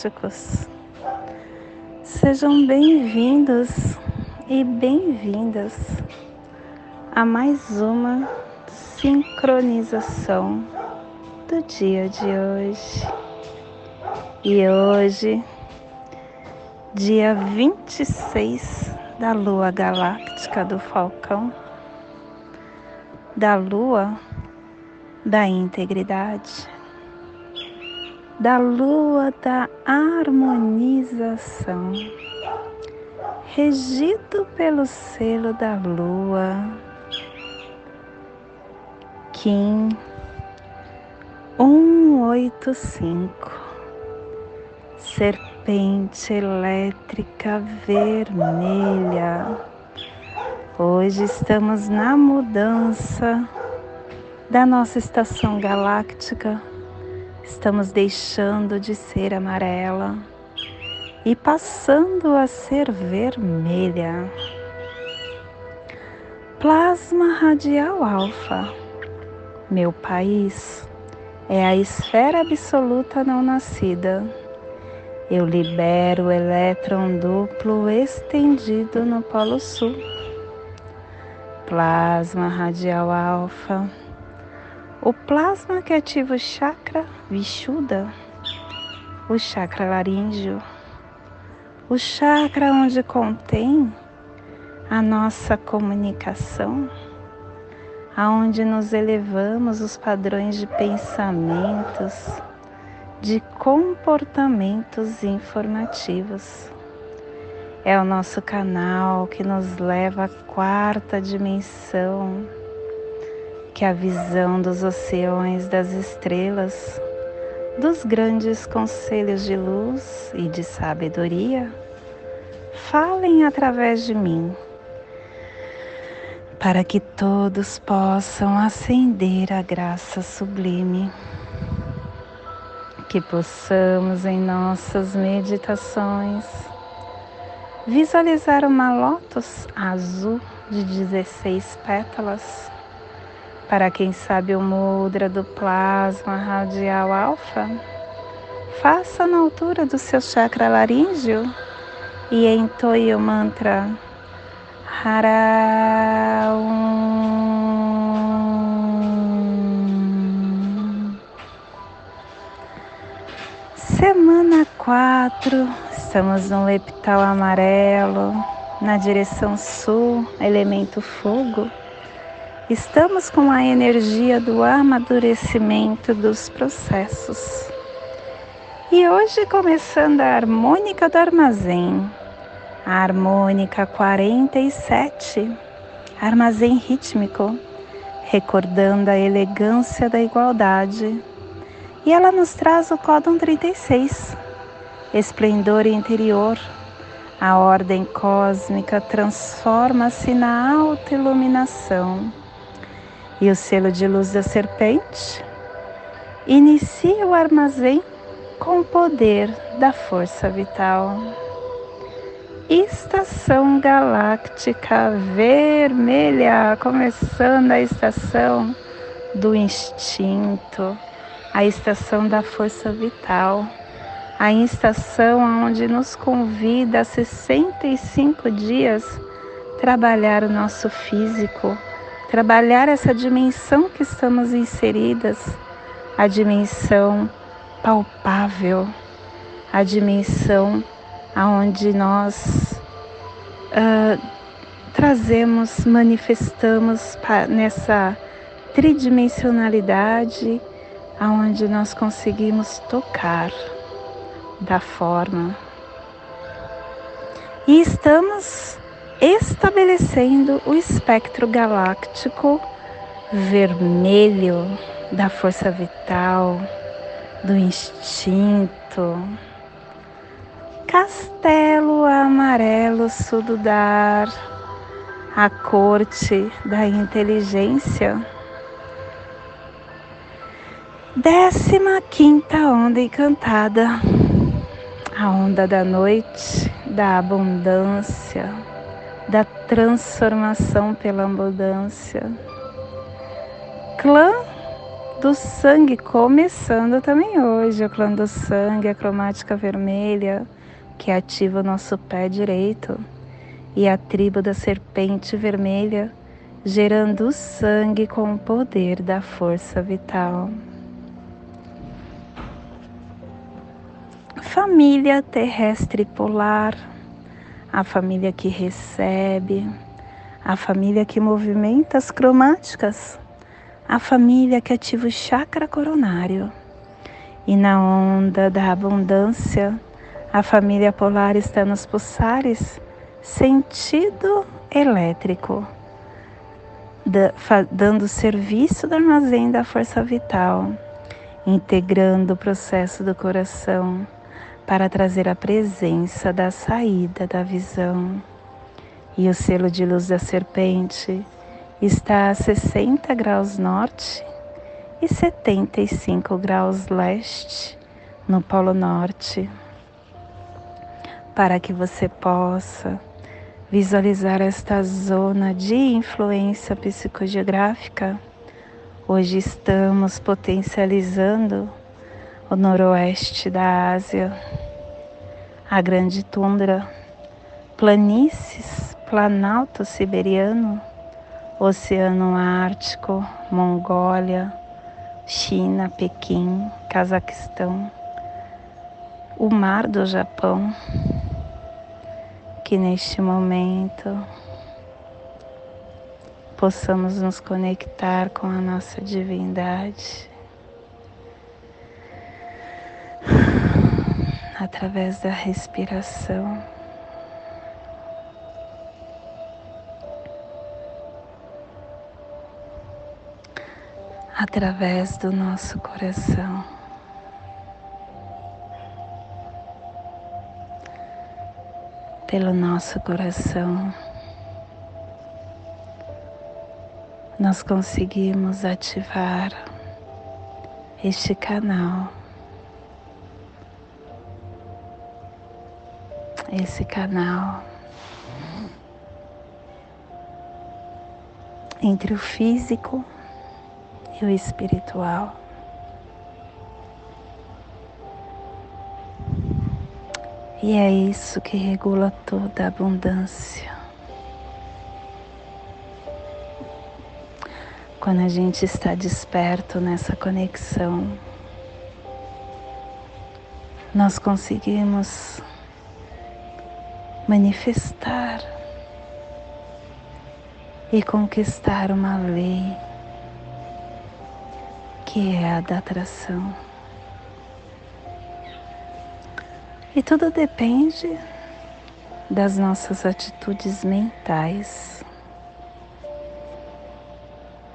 galácticos. Sejam bem-vindos e bem-vindas a mais uma sincronização do dia de hoje. E hoje, dia 26 da lua galáctica do Falcão, da lua da integridade, da lua da harmonização, regido pelo selo da lua, Kim 185 serpente elétrica vermelha. Hoje estamos na mudança da nossa estação galáctica. Estamos deixando de ser amarela e passando a ser vermelha. Plasma radial alfa. Meu país é a esfera absoluta não nascida eu libero o elétron duplo estendido no Polo Sul. Plasma radial alfa. O plasma que ativa o chakra Vishuddha, o chakra laríngeo, o chakra onde contém a nossa comunicação, aonde nos elevamos os padrões de pensamentos, de comportamentos informativos. É o nosso canal que nos leva à quarta dimensão, que a visão dos oceanos, das estrelas, dos grandes conselhos de luz e de sabedoria, falem através de mim, para que todos possam acender a graça sublime que possamos em nossas meditações visualizar uma lótus azul de 16 pétalas. Para quem sabe o mudra do plasma radial alfa, faça na altura do seu chakra laríngeo e entoie o mantra Haraum. Semana 4, estamos no epital amarelo, na direção sul, elemento fogo. Estamos com a energia do amadurecimento dos processos. E hoje começando a harmônica do armazém, a harmônica 47, armazém rítmico, recordando a elegância da igualdade e ela nos traz o códon 36, esplendor interior. A ordem cósmica transforma-se na alta iluminação. E o selo de luz da serpente inicia o armazém com o poder da força vital. Estação galáctica vermelha, começando a estação do instinto a estação da força vital, a estação onde nos convida a 65 dias trabalhar o nosso físico, trabalhar essa dimensão que estamos inseridas, a dimensão palpável, a dimensão aonde nós uh, trazemos, manifestamos nessa tridimensionalidade aonde nós conseguimos tocar da forma. E estamos estabelecendo o espectro galáctico vermelho da força vital, do instinto. Castelo amarelo sududar, a corte da inteligência Décima quinta onda encantada, a onda da noite, da abundância, da transformação pela abundância. Clã do sangue começando também hoje, o clã do sangue, a cromática vermelha, que ativa o nosso pé direito, e a tribo da serpente vermelha, gerando o sangue com o poder da força vital. família terrestre polar, a família que recebe, a família que movimenta as cromáticas, a família que ativa o chakra coronário. E na onda da abundância, a família polar está nos pulsares sentido elétrico, dando serviço do armazém da força vital, integrando o processo do coração para trazer a presença da saída da visão. E o selo de luz da serpente está a 60 graus norte e 75 graus leste no Polo Norte, para que você possa visualizar esta zona de influência psicogeográfica. Hoje estamos potencializando o noroeste da Ásia, a grande tundra, planícies, planalto siberiano, Oceano Ártico, Mongólia, China, Pequim, Cazaquistão, o Mar do Japão, que neste momento possamos nos conectar com a nossa divindade através da respiração. Através do nosso coração. Pelo nosso coração, nós conseguimos ativar este canal esse canal entre o físico e o espiritual. E é isso que regula toda a abundância. Quando a gente está desperto nessa conexão, nós conseguimos manifestar e conquistar uma lei que é a da atração. E tudo depende das nossas atitudes mentais,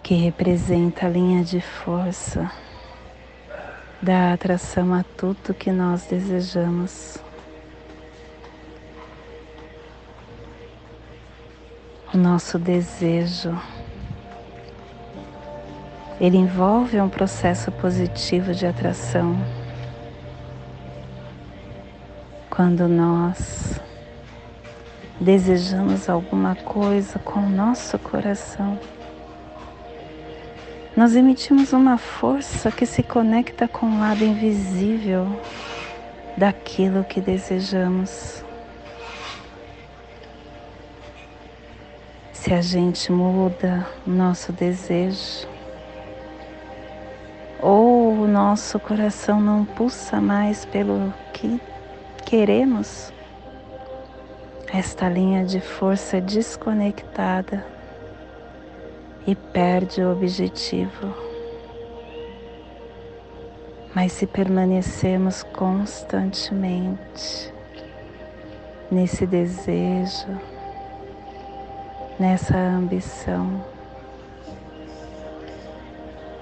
que representa a linha de força da atração a tudo que nós desejamos. O nosso desejo. Ele envolve um processo positivo de atração. Quando nós desejamos alguma coisa com o nosso coração, nós emitimos uma força que se conecta com o lado invisível daquilo que desejamos. Se a gente muda o nosso desejo, ou o nosso coração não pulsa mais pelo que queremos, esta linha de força é desconectada e perde o objetivo. Mas se permanecemos constantemente nesse desejo, nessa ambição,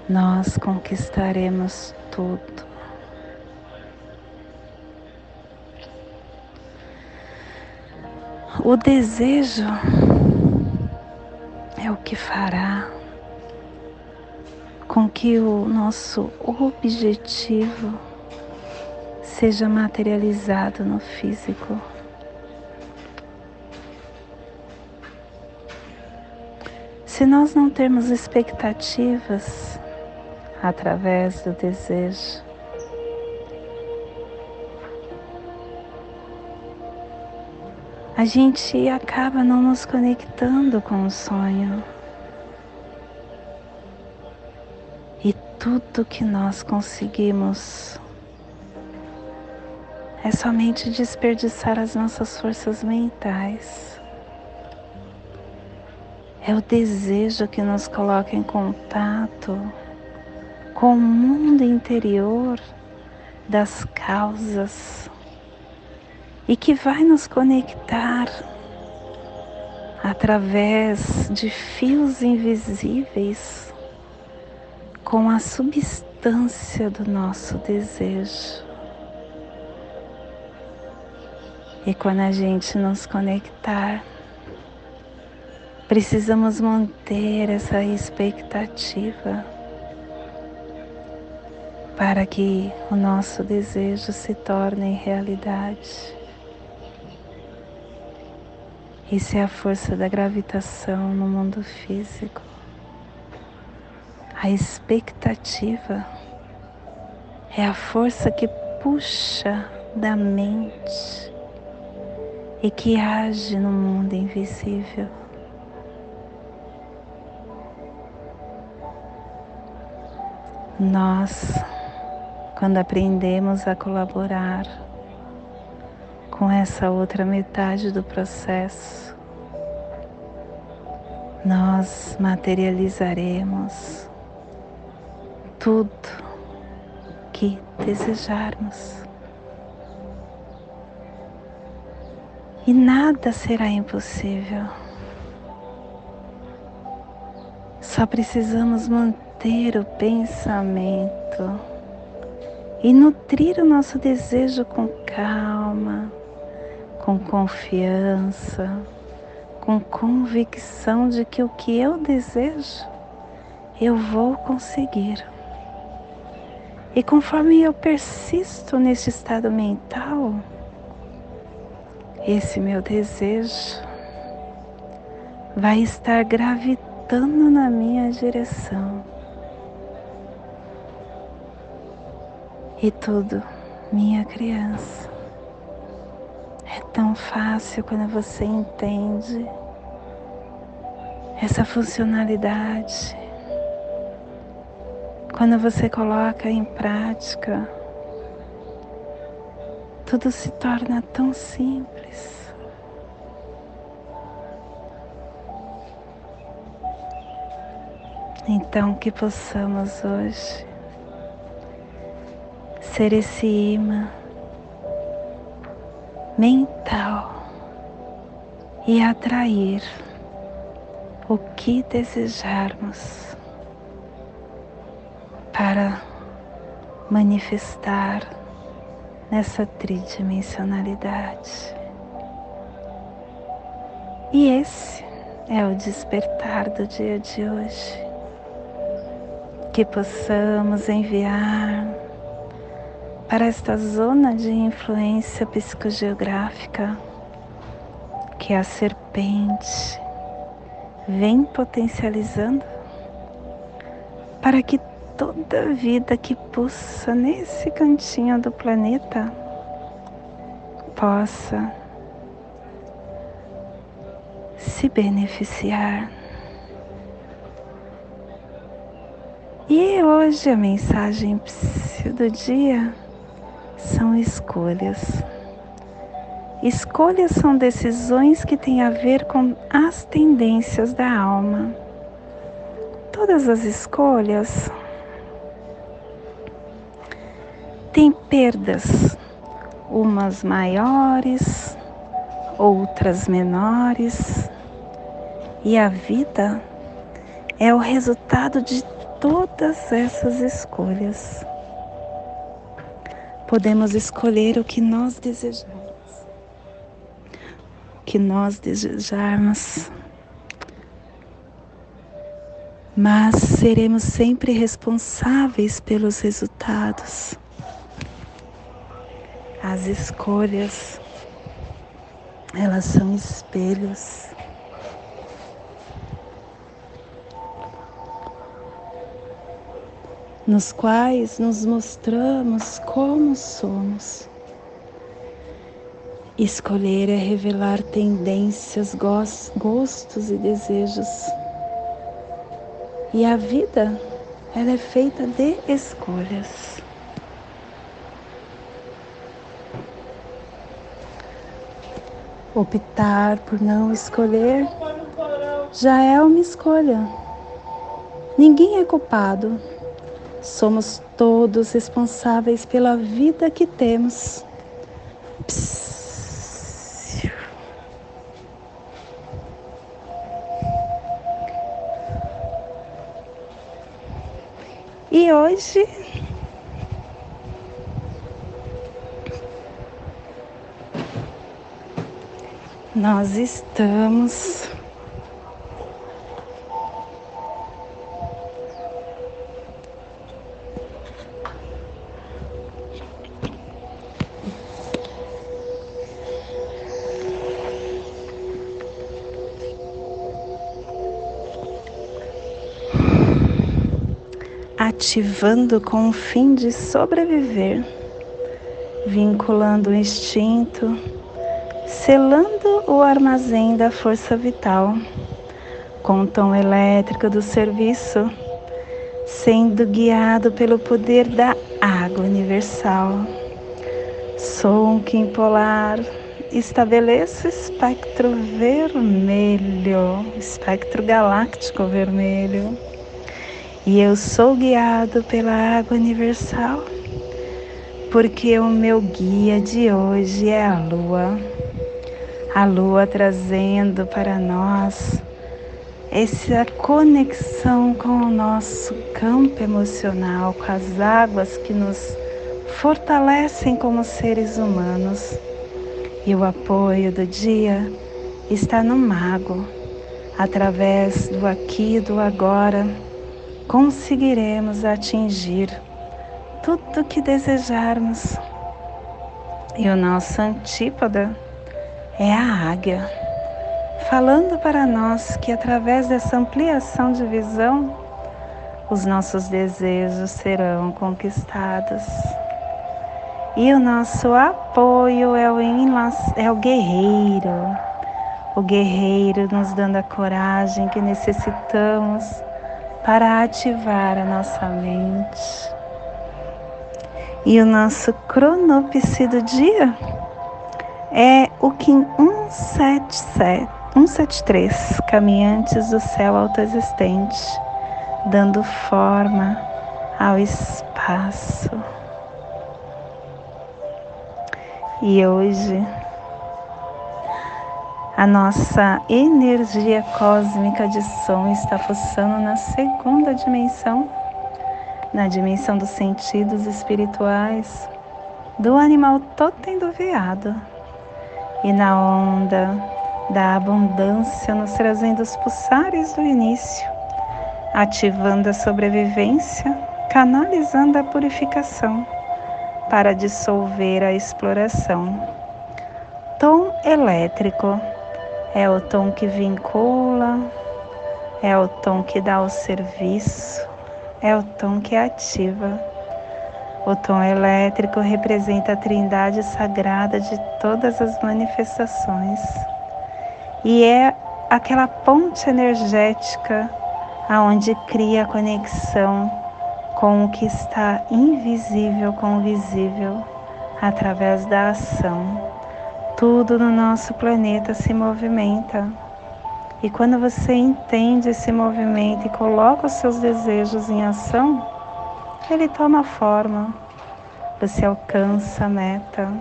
nós conquistaremos tudo. O desejo é o que fará com que o nosso objetivo seja materializado no físico. Se nós não temos expectativas através do desejo, a gente acaba não nos conectando com o sonho. E tudo que nós conseguimos é somente desperdiçar as nossas forças mentais. É o desejo que nos coloca em contato com o mundo interior das causas e que vai nos conectar através de fios invisíveis com a substância do nosso desejo. E quando a gente nos conectar, precisamos manter essa expectativa para que o nosso desejo se torne realidade. Isso é a força da gravitação no mundo físico. A expectativa é a força que puxa da mente e que age no mundo invisível. Nós, quando aprendemos a colaborar com essa outra metade do processo, nós materializaremos tudo que desejarmos. e nada será impossível. Só precisamos manter o pensamento e nutrir o nosso desejo com calma, com confiança, com convicção de que o que eu desejo, eu vou conseguir. E conforme eu persisto nesse estado mental, esse meu desejo vai estar gravitando na minha direção. E tudo, minha criança, é tão fácil quando você entende essa funcionalidade. Quando você coloca em prática tudo se torna tão simples. Então, que possamos hoje ser esse imã mental e atrair o que desejarmos para manifestar nessa tridimensionalidade. E esse é o despertar do dia de hoje. Que possamos enviar para esta zona de influência psicogeográfica que a serpente vem potencializando para que toda vida que pulsa nesse cantinho do planeta possa se beneficiar. E hoje a mensagem do dia são escolhas. Escolhas são decisões que têm a ver com as tendências da alma. Todas as escolhas tem perdas, umas maiores, outras menores, e a vida é o resultado de todas essas escolhas. Podemos escolher o que nós desejamos. O que nós desejarmos. mas seremos sempre responsáveis pelos resultados. As escolhas, elas são espelhos. Nos quais nos mostramos como somos. Escolher é revelar tendências, gostos e desejos. E a vida, ela é feita de escolhas. Optar por não escolher já é uma escolha. Ninguém é culpado. Somos todos responsáveis pela vida que temos. Psst. E hoje nós estamos ativando com o fim de sobreviver, vinculando o instinto, selando o armazém da força vital com o tom elétrico do serviço, sendo guiado pelo poder da água universal. Som quimpolar, estabeleço espectro vermelho, espectro galáctico vermelho e eu sou guiado pela água universal, porque o meu guia de hoje é a lua. A lua trazendo para nós essa conexão com o nosso campo emocional, com as águas que nos fortalecem como seres humanos. E o apoio do dia está no mago, através do aqui e do agora conseguiremos atingir tudo que desejarmos. E o nosso antípoda é a águia, falando para nós que através dessa ampliação de visão, os nossos desejos serão conquistados. E o nosso apoio é o, é o guerreiro, o guerreiro nos dando a coragem que necessitamos para ativar a nossa mente. E o nosso cronopse do dia é o Kim 177, 173, Caminhantes do Céu Autoexistente, dando forma ao espaço. E hoje a nossa energia cósmica de som está pulsando na segunda dimensão, na dimensão dos sentidos espirituais, do animal totem do veado, e na onda da abundância, nos trazendo os pulsares do início, ativando a sobrevivência, canalizando a purificação para dissolver a exploração. Tom elétrico é o tom que vincula, é o tom que dá o serviço, é o tom que ativa. O tom elétrico representa a trindade sagrada de todas as manifestações e é aquela ponte energética aonde cria a conexão com o que está invisível com o visível através da ação. Tudo no nosso planeta se movimenta. E quando você entende esse movimento e coloca os seus desejos em ação, ele toma forma. Você alcança a meta.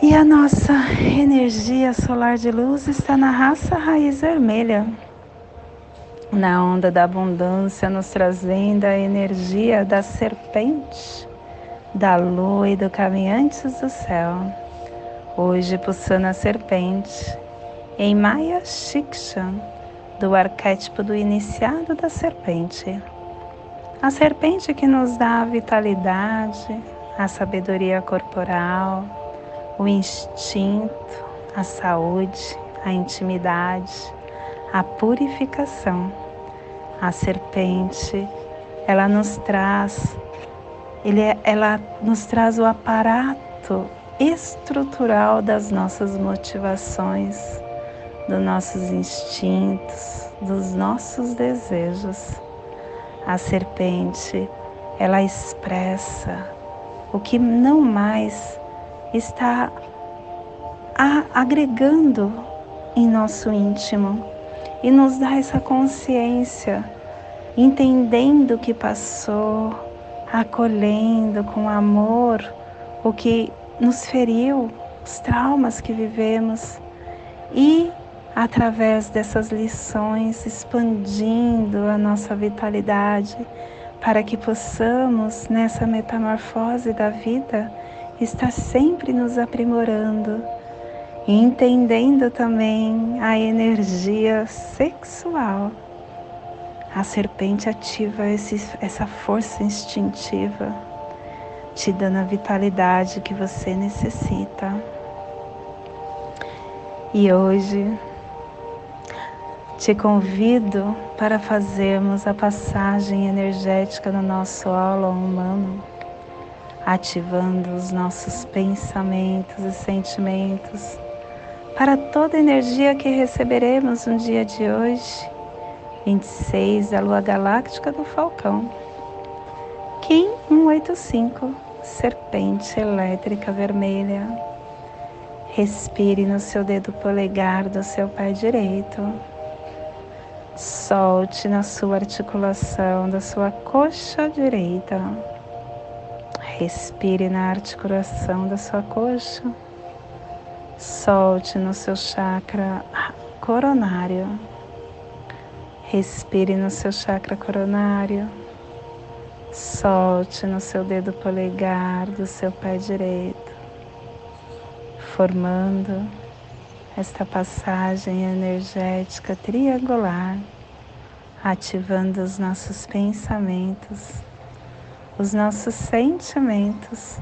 E a nossa energia solar de luz está na raça raiz vermelha, na onda da abundância, nos trazendo a energia da serpente, da lua e do caminhantes do céu. Hoje pulsando a serpente em Maya Shiksha, do arquétipo do iniciado da serpente. A serpente que nos dá a vitalidade, a sabedoria corporal, o instinto, a saúde, a intimidade, a purificação. A serpente, ela nos traz, ele, é, ela nos traz o aparato estrutural das nossas motivações, dos nossos instintos, dos nossos desejos. A serpente, ela expressa o que não mais está agregando em nosso íntimo e nos dá essa consciência, entendendo o que passou, acolhendo com amor o que nos feriu, os traumas que vivemos e através dessas lições expandindo a nossa vitalidade para que possamos nessa metamorfose da vida estar sempre nos aprimorando e entendendo também a energia sexual. A serpente ativa esse, essa força instintiva te dando a vitalidade que você necessita. E hoje te convido para fazermos a passagem energética no nosso aula humano, ativando os nossos pensamentos e sentimentos para toda a energia que receberemos no dia de hoje, 26 da Lua Galáctica do Falcão. Kim 185, serpente elétrica vermelha. Respire no seu dedo polegar do seu pé direito. Solte na sua articulação da sua coxa direita. Respire na articulação da sua coxa. Solte no seu chakra coronário. Respire no seu chakra coronário. Solte no seu dedo polegar do seu pé direito, formando esta passagem energética triangular, ativando os nossos pensamentos, os nossos sentimentos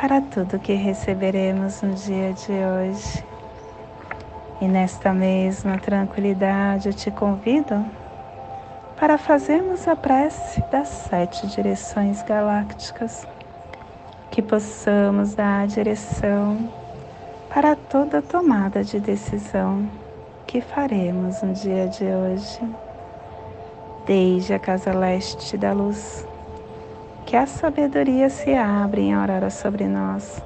para tudo que receberemos no dia de hoje. E nesta mesma tranquilidade eu te convido para fazermos a prece das sete direções galácticas, que possamos dar a direção para toda tomada de decisão que faremos no dia de hoje. Desde a casa leste da luz, que a sabedoria se abra em aurora sobre nós,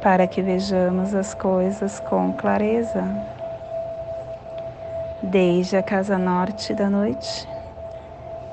para que vejamos as coisas com clareza. Desde a casa norte da noite,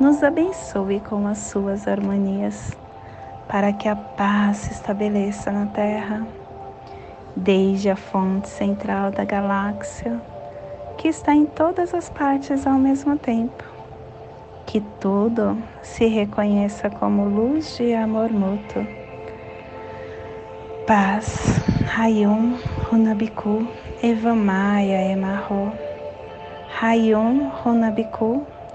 nos abençoe com as suas harmonias, para que a paz se estabeleça na Terra, desde a fonte central da galáxia, que está em todas as partes ao mesmo tempo. Que tudo se reconheça como luz de amor mútuo. Paz, Hayum, Runabiku, Evamaya, Emarro. Hayum, Runabiku,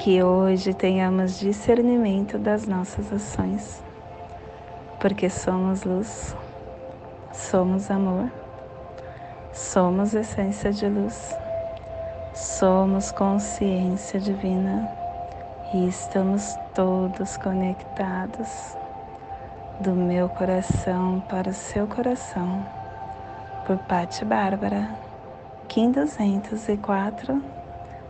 Que hoje tenhamos discernimento das nossas ações, porque somos luz, somos amor, somos essência de luz, somos consciência divina e estamos todos conectados do meu coração para o seu coração. Por Patti Bárbara, Kim 204,